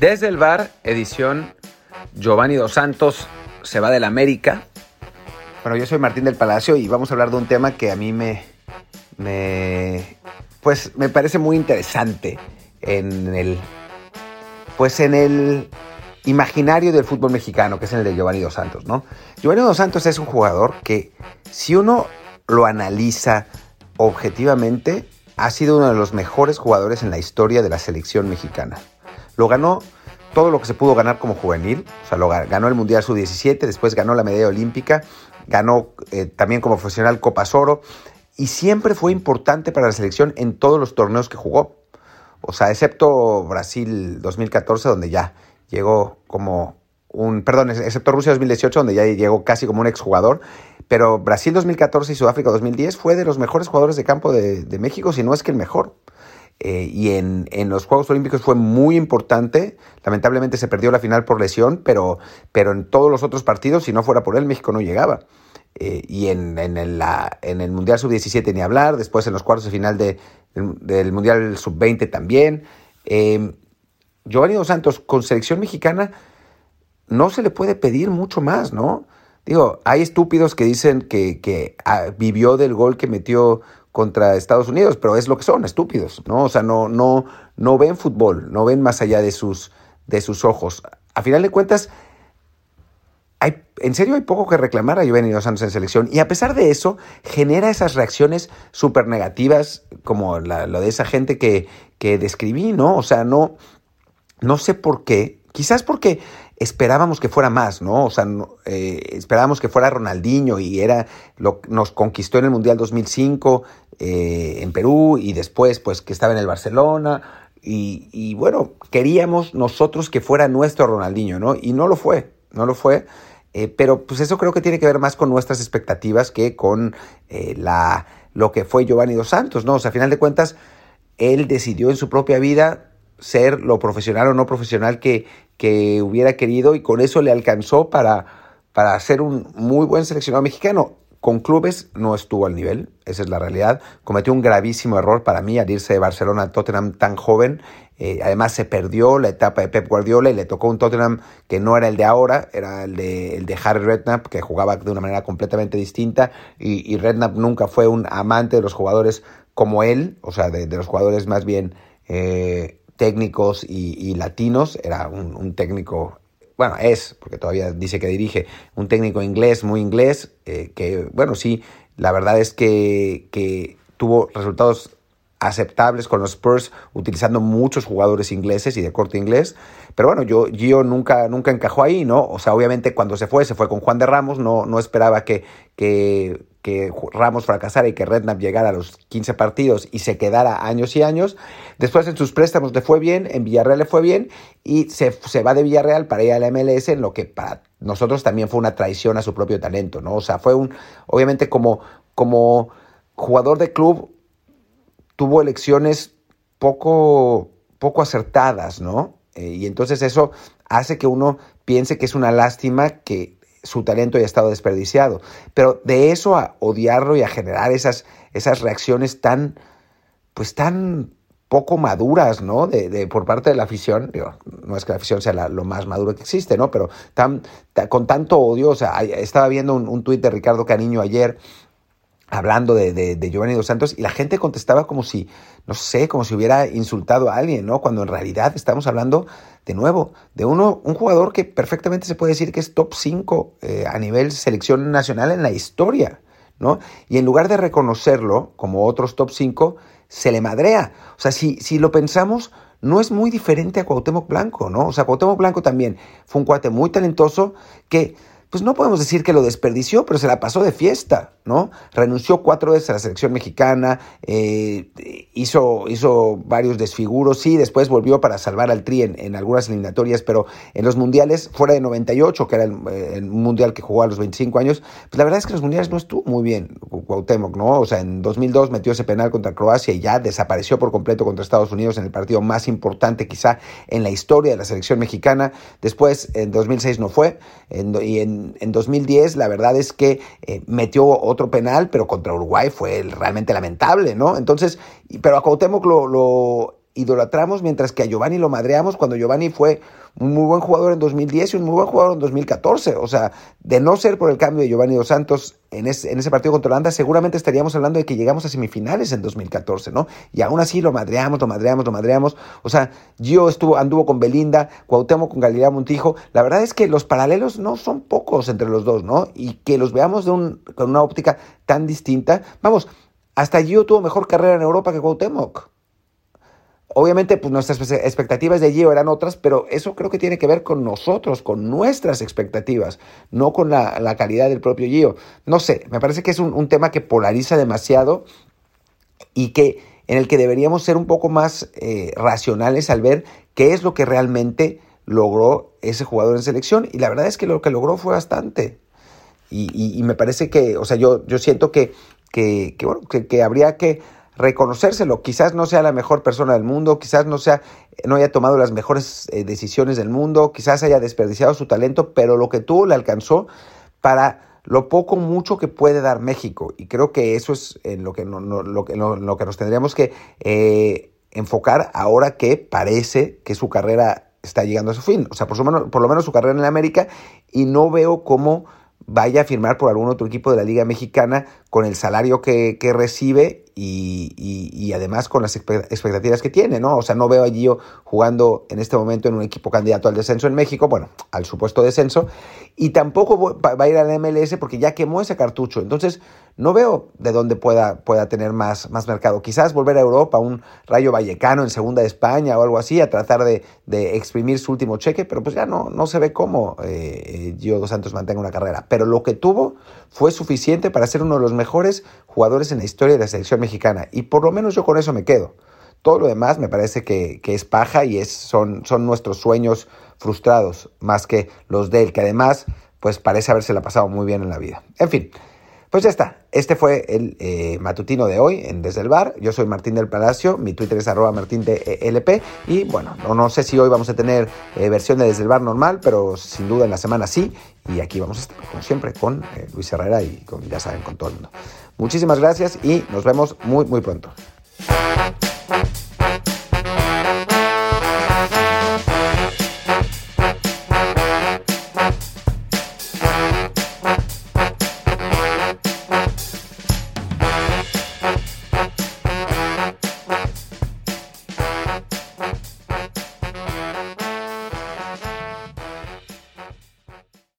Desde el bar, edición Giovanni Dos Santos se va del América. Bueno, yo soy Martín del Palacio y vamos a hablar de un tema que a mí me, me pues me parece muy interesante en el pues en el imaginario del fútbol mexicano, que es el de Giovanni Dos Santos, ¿no? Giovanni Dos Santos es un jugador que si uno lo analiza objetivamente, ha sido uno de los mejores jugadores en la historia de la selección mexicana. Lo ganó todo lo que se pudo ganar como juvenil, o sea, lo ganó el Mundial Sub-17, después ganó la medalla olímpica, ganó eh, también como profesional Copa Oro y siempre fue importante para la selección en todos los torneos que jugó. O sea, excepto Brasil 2014, donde ya llegó como un, perdón, excepto Rusia 2018, donde ya llegó casi como un exjugador, pero Brasil 2014 y Sudáfrica 2010 fue de los mejores jugadores de campo de, de México, si no es que el mejor. Eh, y en, en, los Juegos Olímpicos fue muy importante. Lamentablemente se perdió la final por lesión, pero, pero en todos los otros partidos, si no fuera por él, México no llegaba. Eh, y en, en, el, en el Mundial Sub-17 ni hablar, después en los cuartos de final de, del Mundial Sub-20 también. Eh, Giovanni Dos Santos, con selección mexicana, no se le puede pedir mucho más, ¿no? Digo, hay estúpidos que dicen que, que ah, vivió del gol que metió contra Estados Unidos, pero es lo que son, estúpidos, ¿no? O sea, no, no, no ven fútbol, no ven más allá de sus, de sus ojos. A final de cuentas, hay, en serio hay poco que reclamar a Dos Santos en selección y a pesar de eso genera esas reacciones súper negativas como lo de esa gente que, que describí, ¿no? O sea, no, no sé por qué, quizás porque esperábamos que fuera más, ¿no? O sea, eh, esperábamos que fuera Ronaldinho y era lo nos conquistó en el Mundial 2005 eh, en Perú y después, pues, que estaba en el Barcelona. Y, bueno, queríamos nosotros que fuera nuestro Ronaldinho, ¿no? Y no lo fue, no lo fue. Eh, pero pues eso creo que tiene que ver más con nuestras expectativas que con la, lo que fue Giovanni Dos Santos, ¿no? O sea, a final de cuentas, él decidió en su propia vida ser lo profesional o no profesional que, que hubiera querido y con eso le alcanzó para, para ser un muy buen seleccionado mexicano. Con clubes no estuvo al nivel, esa es la realidad. Cometió un gravísimo error para mí al irse de Barcelona a Tottenham tan joven. Eh, además se perdió la etapa de Pep Guardiola y le tocó un Tottenham que no era el de ahora, era el de, el de Harry Redknapp, que jugaba de una manera completamente distinta. Y, Redknapp nunca fue un amante de los jugadores como él, o sea, de, de los jugadores más bien eh, técnicos y, latinos. Era un, técnico, bueno, es, porque todavía dice que dirige, un técnico inglés, muy inglés, eh, que, bueno, sí, la verdad es que, que tuvo resultados aceptables con los Spurs, utilizando muchos jugadores ingleses y de corte inglés. Pero bueno, yo, Gio nunca, nunca encajó ahí, ¿no? O sea, obviamente cuando se fue, se fue con Juan de Ramos, no, no esperaba que, que, que Ramos fracasara y que Redknapp llegara a los 15 partidos y se quedara años y años. Después en sus préstamos le fue bien, en Villarreal le fue bien y se, se va de Villarreal para ir a la MLS, en lo que para nosotros también fue una traición a su propio talento, ¿no? O sea, fue un, obviamente como, como jugador de club tuvo elecciones poco, poco acertadas, ¿no? Eh, y entonces eso hace que uno piense que es una lástima que su talento haya estado desperdiciado. Pero de eso a odiarlo y a generar esas, esas reacciones tan, pues tan poco maduras, ¿no? De, por parte de la afición, no es que la afición sea lo más maduro que existe, ¿no? Pero tan, con tanto odio, o sea, estaba viendo un, un tuit de Ricardo Caniño ayer hablando de, de, Giovanni Dos Santos y la gente contestaba como si, no sé, como si hubiera insultado a alguien, ¿no? Cuando en realidad estamos hablando, de nuevo, de uno, un jugador que perfectamente se puede decir que es top 5 eh, a nivel selección nacional en la historia, ¿no? Y en lugar de reconocerlo como otros top 5, se le madrea. O sea, si, si lo pensamos, no es muy diferente a Cuauhtémoc Blanco, ¿no? O sea, Cuauhtémoc Blanco también fue un cuate muy talentoso que pues no podemos decir que lo desperdició, pero se la pasó de fiesta, ¿no? Renunció cuatro veces a la selección mexicana, eh, hizo, hizo varios desfiguros, sí, después volvió para salvar al Tri en, algunas eliminatorias, pero en los mundiales, fuera de 98, que era el, mundial que jugó a los 25 años, pues la verdad es que en los mundiales no estuvo muy bien Cuauhtémoc, ¿no? O sea, en 2002 metió ese penal contra Croacia y ya desapareció por completo contra Estados Unidos en el partido más importante quizá en la historia de la selección mexicana. Después, en 2006 no fue, y en en, 2010 la verdad es que eh, metió otro penal, pero contra Uruguay fue realmente lamentable, ¿no? Entonces, pero a Cuauhtémoc lo, idolatramos mientras que a Giovanni lo madreamos cuando Giovanni fue un muy buen jugador en 2010 y un muy buen jugador en 2014. O sea, de no ser por el cambio de Giovanni Dos Santos en ese, partido contra Holanda, seguramente estaríamos hablando de que llegamos a semifinales en 2014, ¿no? Y aún así lo madreamos, lo madreamos, lo madreamos. O sea, Gio estuvo, anduvo con Belinda, Cuauhtémoc con Galilea Montijo. La verdad es que los paralelos no son pocos entre los dos, ¿no? Y que los veamos de un, con una óptica tan distinta. Vamos, hasta Gio tuvo mejor carrera en Europa que Cuauhtémoc. Obviamente, pues nuestras expectativas de Gio eran otras, pero eso creo que tiene que ver con nosotros, con nuestras expectativas, no con la, calidad del propio Gio. No sé, me parece que es un, tema que polariza demasiado y que en el que deberíamos ser un poco más eh, racionales al ver qué es lo que realmente logró ese jugador en selección. Y la verdad es que lo que logró fue bastante. Y, me parece que, o sea, yo, yo siento que, que, bueno, que habría que reconocérselo. Quizás no sea la mejor persona del mundo, quizás no, sea, no haya tomado las mejores eh, decisiones del mundo, quizás haya desperdiciado su talento, pero lo que tuvo le alcanzó para lo poco mucho que puede dar México. Y creo que eso es en lo que, lo, que nos tendríamos que eh, enfocar ahora que parece que su carrera está llegando a su fin. O sea, por, lo menos, por lo menos su carrera en América y no veo cómo vaya a firmar por algún otro equipo de la Liga Mexicana con el salario que, que recibe y, además con las expectativas que tiene, ¿no? O sea, no veo a Gio jugando en este momento en un equipo candidato al descenso en México, bueno, al supuesto descenso, y tampoco va a ir al MLS porque ya quemó ese cartucho. Entonces, no veo de dónde pueda, pueda tener más, más mercado. Quizás volver a Europa, un Rayo Vallecano en Segunda de España o algo así, a tratar de, exprimir su último cheque, pero pues ya no, no se ve cómo eh, Gio Dos Santos mantenga una carrera. Pero lo que tuvo fue suficiente para ser uno de los mejores jugadores en la historia de la selección mexicana. Y por lo menos yo con eso me quedo. Todo lo demás me parece que, es paja y es, son, son nuestros sueños frustrados más que los de él, que además pues parece haberse la pasado muy bien en la vida. En fin, pues ya está. Este fue el eh, matutino de hoy en Desde el Bar. Yo soy Martín del Palacio, mi Twitter es arroba LP. Y bueno, no, no, sé si hoy vamos a tener eh, versión de Desde el Bar normal, pero sin duda en la semana sí. Y aquí vamos a estar, como siempre, con eh, Luis Herrera y con, ya saben, con todo el mundo. Muchísimas gracias y nos vemos muy, muy pronto.